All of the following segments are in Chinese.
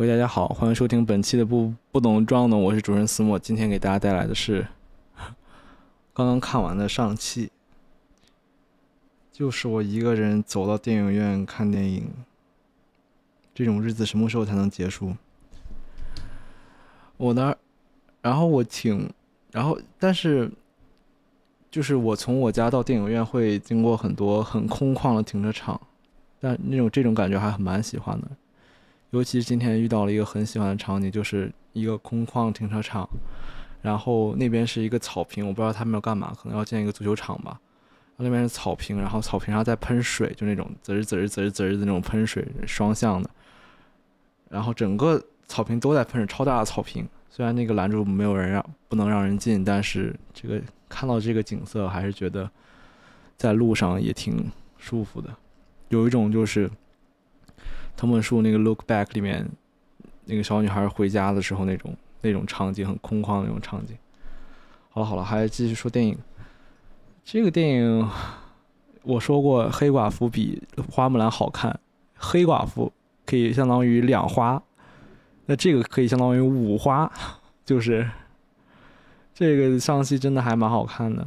喂，大家好，欢迎收听本期的不不懂装懂，我是主持人思墨。今天给大家带来的是 刚刚看完的上汽，就是我一个人走到电影院看电影，这种日子什么时候才能结束？我呢，然后我挺，然后但是，就是我从我家到电影院会经过很多很空旷的停车场，但那种这种感觉还蛮喜欢的。尤其是今天遇到了一个很喜欢的场景，就是一个空旷停车场，然后那边是一个草坪，我不知道他们要干嘛，可能要建一个足球场吧。那边是草坪，然后草坪上在喷水，就那种滋儿滋儿滋滋的那种喷水，双向的。然后整个草坪都在喷水，超大的草坪。虽然那个拦住没有人让，不能让人进，但是这个看到这个景色，还是觉得在路上也挺舒服的，有一种就是。藤本树那个《Look Back》里面，那个小女孩回家的时候那种那种场景，很空旷的那种场景。好了好了，还是继续说电影。这个电影我说过，黑寡妇比花木兰好看。黑寡妇可以相当于两花，那这个可以相当于五花，就是这个上戏真的还蛮好看的。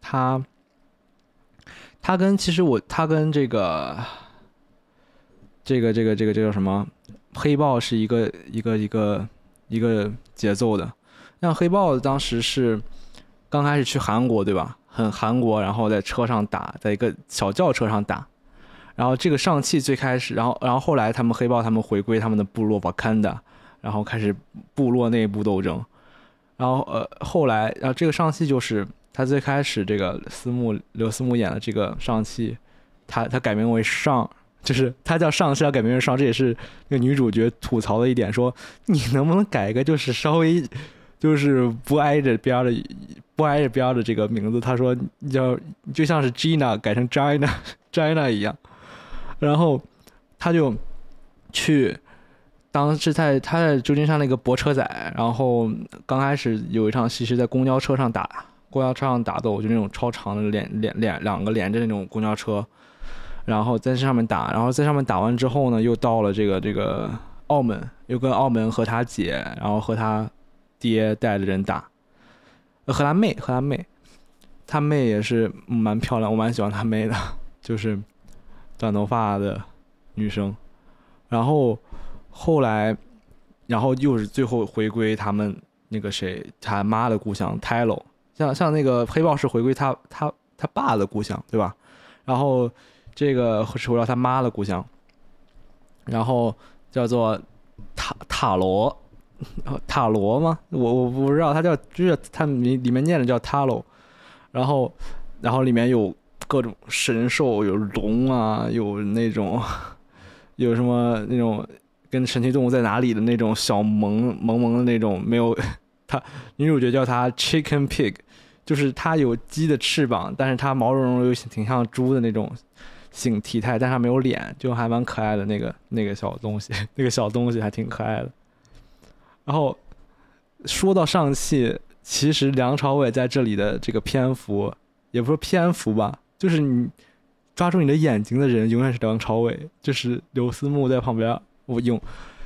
他他跟其实我他跟这个。这个这个这个这叫什么？黑豹是一个一个一个一个节奏的，像黑豹当时是刚开始去韩国对吧？很韩国，然后在车上打，在一个小轿车上打，然后这个上汽最开始，然后然后后来他们黑豹他们回归他们的部落瓦坎达，然后开始部落内部斗争，然后呃后来然后这个上汽就是他最开始这个思慕刘思慕演的这个上汽，他他改名为上。就是他叫上是要改名为上，这也是那个女主角吐槽的一点，说你能不能改一个就是稍微就是不挨着边的不挨着边的这个名字？他说叫就像是 Gina 改成 Gina Gina 一样，然后他就去当时在他在旧金山那个泊车仔，然后刚开始有一场戏是在公交车上打公交车上打斗，就那种超长的连连连两个连着那种公交车。然后在上面打，然后在上面打完之后呢，又到了这个这个澳门，又跟澳门和他姐，然后和他爹带的人打，和他妹和他妹，他妹也是蛮漂亮，我蛮喜欢他妹的，就是短头发的女生。然后后来，然后又是最后回归他们那个谁他妈的故乡泰罗，像像那个黑豹是回归他他他爸的故乡，对吧？然后。这个是回到他妈的故乡，然后叫做塔塔罗，塔罗吗？我我不知道，他叫就是他里里面念的叫塔罗，然后然后里面有各种神兽，有龙啊，有那种 有什么那种跟神奇动物在哪里的那种小萌萌萌的那种，没有他女主角叫他 Chicken Pig，就是他有鸡的翅膀，但是他毛茸茸又挺像猪的那种。形体态，但它没有脸，就还蛮可爱的那个那个小东西，那个小东西还挺可爱的。然后说到上汽，其实梁朝伟在这里的这个篇幅，也不是篇幅吧，就是你抓住你的眼睛的人永远是梁朝伟，就是刘思慕在旁边，我用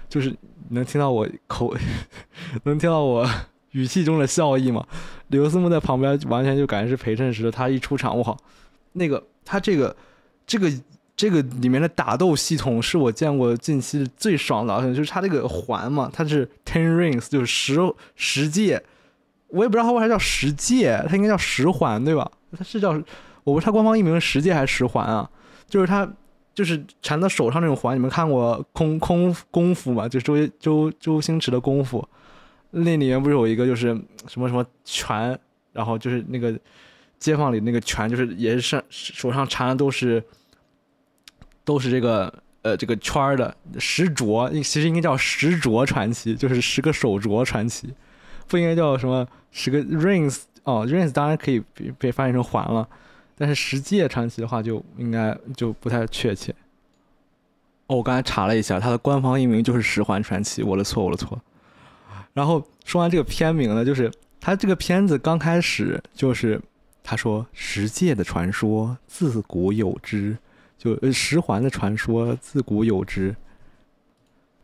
就是能听到我口，能听到我语气中的笑意吗？刘思慕在旁边完全就感觉是陪衬时的，他一出场，哇，那个他这个。这个这个里面的打斗系统是我见过近期最爽的，就是它这个环嘛，它是 ten rings，就是十十戒，我也不知道它为啥叫十戒，它应该叫十环对吧？它是叫我不知道它官方译名是十戒还是十环啊？就是它就是缠到手上那种环，你们看过空空功夫嘛？就周周周星驰的功夫，那里面不是有一个就是什么什么拳，然后就是那个。街坊里那个拳就是也是上手上缠的都是，都是这个呃这个圈儿的十镯，其实应该叫十镯传奇，就是十个手镯传奇，不应该叫什么十个 rings 哦，rings 当然可以被翻译成环了，但是十戒传奇的话就应该就不太确切。哦，我刚才查了一下，它的官方译名就是十环传奇，我的错，我的错。然后说完这个片名呢，就是它这个片子刚开始就是。他说：“十戒的传说自古有之，就呃十环的传说自古有之。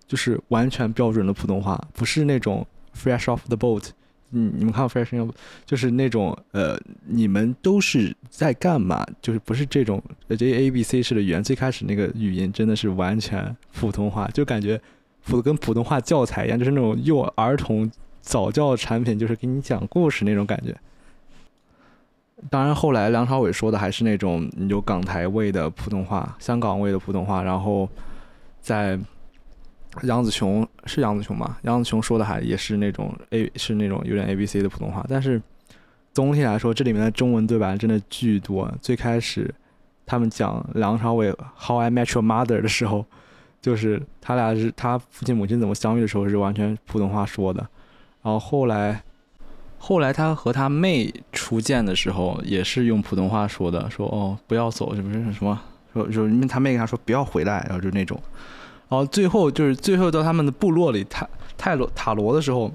就是完全标准的普通话，不是那种 fresh off the boat。嗯，你们看 fresh off，就是那种呃，你们都是在干嘛？就是不是这种这 A B C 式的语言。最开始那个语音真的是完全普通话，就感觉普跟普通话教材一样，就是那种幼儿童早教产品，就是给你讲故事那种感觉。当然，后来梁朝伟说的还是那种有港台味的普通话，香港味的普通话。然后，在杨紫琼是杨紫琼吗？杨紫琼说的还也是那种 A 是那种有点 A B C 的普通话。但是总体来说，这里面的中文对白真的巨多。最开始他们讲梁朝伟《How I Met Your Mother》的时候，就是他俩是他父亲母亲怎么相遇的时候是完全普通话说的。然后后来。后来他和他妹初见的时候，也是用普通话说的，说哦不要走，是不是什么？说说因为他妹跟他说不要回来，然后就那种。然后最后就是最后到他们的部落里泰泰罗塔罗的时候，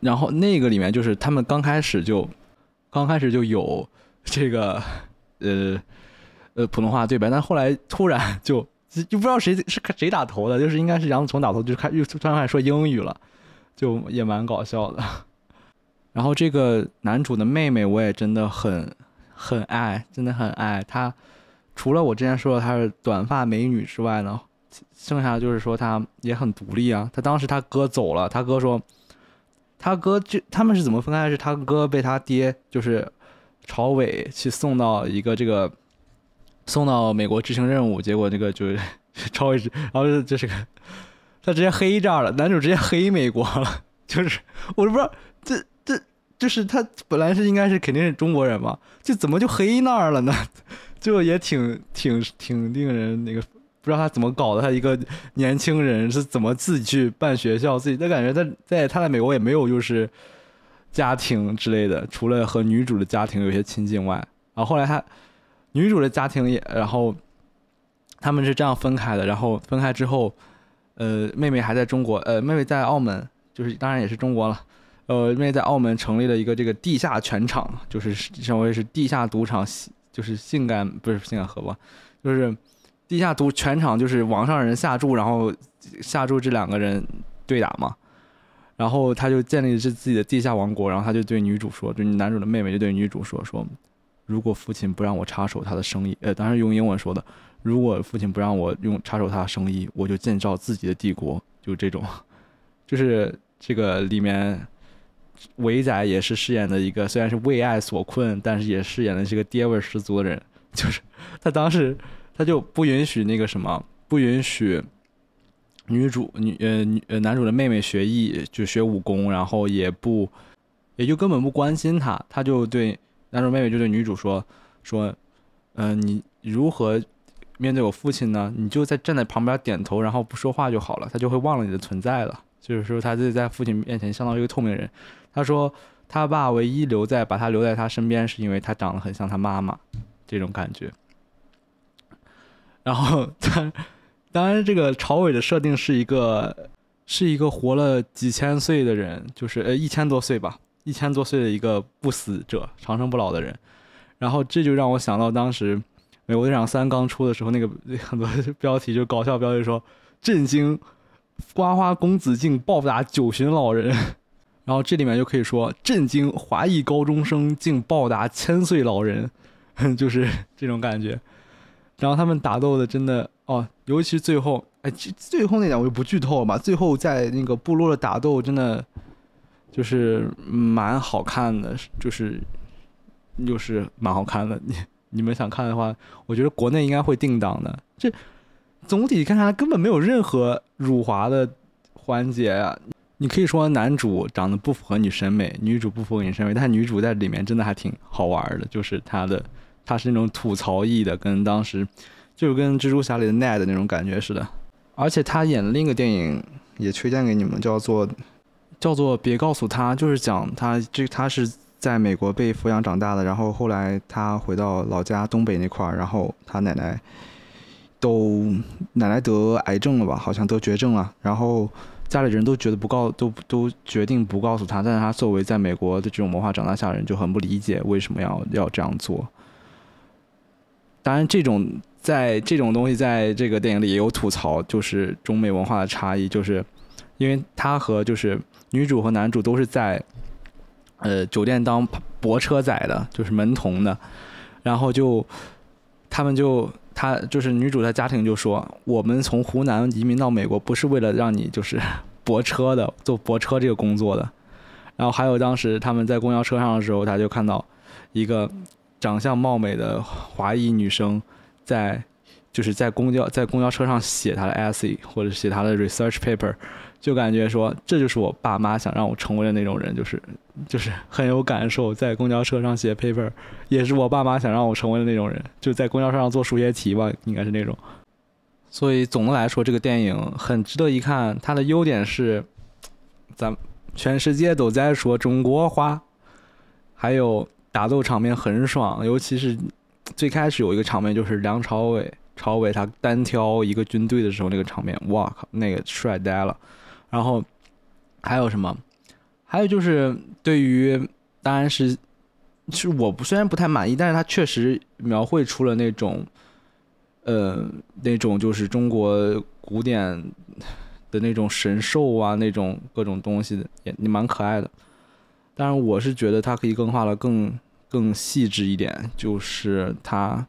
然后那个里面就是他们刚开始就刚开始就有这个呃呃普通话对白，但后来突然就就不知道谁是谁打头的，就是应该是杨紫琼打头，就开又突然开始说英语了，就也蛮搞笑的。然后这个男主的妹妹我也真的很很爱，真的很爱她。除了我之前说的她是短发美女之外呢，剩下就是说她也很独立啊。她当时她哥走了，她哥说，他哥就他们是怎么分开？是他哥被他爹就是朝伟去送到一个这个送到美国执行任务，结果那个就是 朝伟，然后这是个他直接黑这儿了，男主直接黑美国了，就是我都不知道这。就是他本来是应该是肯定是中国人嘛，就怎么就黑那儿了呢？就也挺挺挺令人那个不知道他怎么搞的。他一个年轻人是怎么自己去办学校，自己他感觉在在他在美国也没有就是家庭之类的，除了和女主的家庭有些亲近外，然后后来他女主的家庭也，然后他们是这样分开的。然后分开之后，呃，妹妹还在中国，呃，妹妹在澳门，就是当然也是中国了。呃，因为在澳门成立了一个这个地下拳场，就是称为是地下赌场，就是性感不是性感河吧，就是地下赌拳场，就是网上人下注，然后下注这两个人对打嘛，然后他就建立是自己的地下王国，然后他就对女主说，就男主的妹妹就对女主说说，如果父亲不让我插手他的生意，呃，当时用英文说的，如果父亲不让我用插手他的生意，我就建造自己的帝国，就这种，就是这个里面。伟仔也是饰演的一个，虽然是为爱所困，但是也饰演的是个爹味十足的人。就是他当时他就不允许那个什么，不允许女主女呃女呃男主的妹妹学艺，就学武功，然后也不也就根本不关心他。他就对男主妹妹就对女主说说，嗯，你如何面对我父亲呢？你就在站在旁边点头，然后不说话就好了，他就会忘了你的存在了。就是说他自己在父亲面前相当于一个透明人。他说，他爸唯一留在把他留在他身边，是因为他长得很像他妈妈，这种感觉。然后他，当然这个朝伟的设定是一个是一个活了几千岁的人，就是呃一千多岁吧，一千多岁的一个不死者，长生不老的人。然后这就让我想到当时《美国队长三》刚出的时候，那个很多标题就搞笑标题说：“震惊，花花公子竟暴打九旬老人。”然后这里面就可以说震惊，华裔高中生竟暴打千岁老人，就是这种感觉。然后他们打斗的真的哦，尤其是最后，哎，最后那点我就不剧透了吧。最后在那个部落的打斗真的就是蛮好看的，就是又是蛮好看的。你你们想看的话，我觉得国内应该会定档的。这总体看下来根本没有任何辱华的环节啊。你可以说男主长得不符合你审美，女主不符合你审美，但女主在里面真的还挺好玩的，就是她的，她是那种吐槽意的，跟当时，就跟蜘蛛侠里的 Ned 那种感觉似的。而且她演的另一个电影也推荐给你们，叫做叫做别告诉他，就是讲她这她是在美国被抚养长大的，然后后来她回到老家东北那块儿，然后她奶奶都奶奶得癌症了吧，好像得绝症了，然后。家里人都觉得不告，都都决定不告诉他。但是他作为在美国的这种文化长大下的人，就很不理解为什么要要这样做。当然，这种在这种东西在这个电影里也有吐槽，就是中美文化的差异，就是因为他和就是女主和男主都是在呃酒店当泊车仔的，就是门童的，然后就他们就他就是女主的家庭就说，我们从湖南移民到美国不是为了让你就是 泊车的，做泊车这个工作的。然后还有当时他们在公交车上的时候，他就看到一个长相貌美的华裔女生在就是在公交在公交车上写她的 essay 或者写她的 research paper，就感觉说这就是我爸妈想让我成为的那种人，就是就是很有感受，在公交车上写 paper 也是我爸妈想让我成为的那种人，就在公交车上做数学题吧，应该是那种。所以总的来说，这个电影很值得一看。它的优点是，咱。全世界都在说中国话，还有打斗场面很爽，尤其是最开始有一个场面，就是梁朝伟，朝伟他单挑一个军队的时候那个场面，哇靠，那个帅呆了。然后还有什么？还有就是对于，当然是，其实我不虽然不太满意，但是他确实描绘出了那种，呃，那种就是中国古典。的那种神兽啊，那种各种东西的也也蛮可爱的，但是我是觉得它可以更画的更更细致一点。就是它，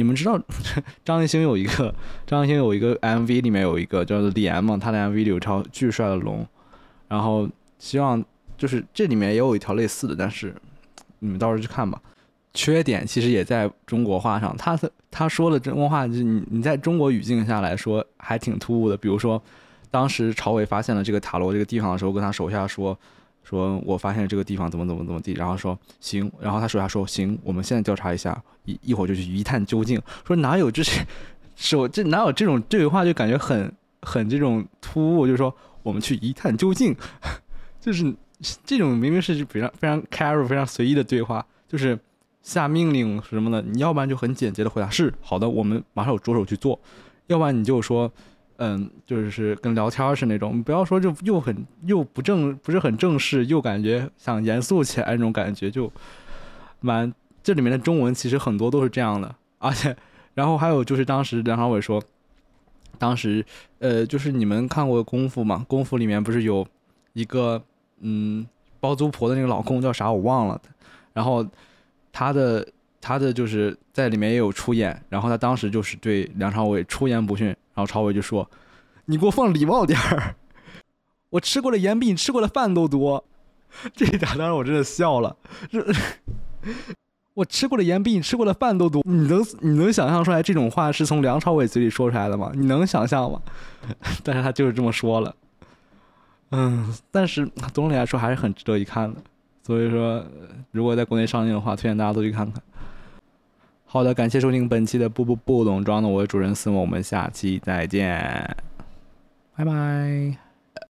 你们知道 张艺兴有一个张艺兴有一个 MV 里面有一个叫做脸嘛，他的 MV 里有条巨帅的龙，然后希望就是这里面也有一条类似的，但是你们到时候去看吧。缺点其实也在中国话上，他的他说的中国话，就你你在中国语境下来说还挺突兀的，比如说。当时朝伟发现了这个塔罗这个地方的时候，跟他手下说：“说我发现这个地方怎么怎么怎么地。”然后说：“行。”然后他手下说：“行，我们现在调查一下，一一会儿就去一探究竟。”说哪有这是手这哪有这种对话，就感觉很很这种突兀，就是说我们去一探究竟，就是这种明明是非常非常 casual、非常随意的对话，就是下命令什么的，你要不然就很简洁的回答是好的，我们马上着手去做；要不然你就说。嗯，就是跟聊天是那种，不要说就又很又不正，不是很正式，又感觉想严肃起来那种感觉，就蛮这里面的中文其实很多都是这样的，而且然后还有就是当时梁朝伟说，当时呃就是你们看过功夫吗？功夫里面不是有一个嗯包租婆的那个老公叫啥我忘了，然后他的他的就是在里面也有出演，然后他当时就是对梁朝伟出言不逊。然后朝伟就说：“你给我放礼貌点儿，我吃过的盐比你吃过的饭都多。”这一点当时我真的笑了。这我吃过的盐比你吃过的饭都多，你能你能想象出来这种话是从梁朝伟嘴里说出来的吗？你能想象吗？但是他就是这么说了。嗯，但是总体来说还是很值得一看的。所以说，如果在国内上映的话，推荐大家都去看看。好的，感谢收听本期的不不不懂装的，我是主人思梦，我们下期再见，拜拜。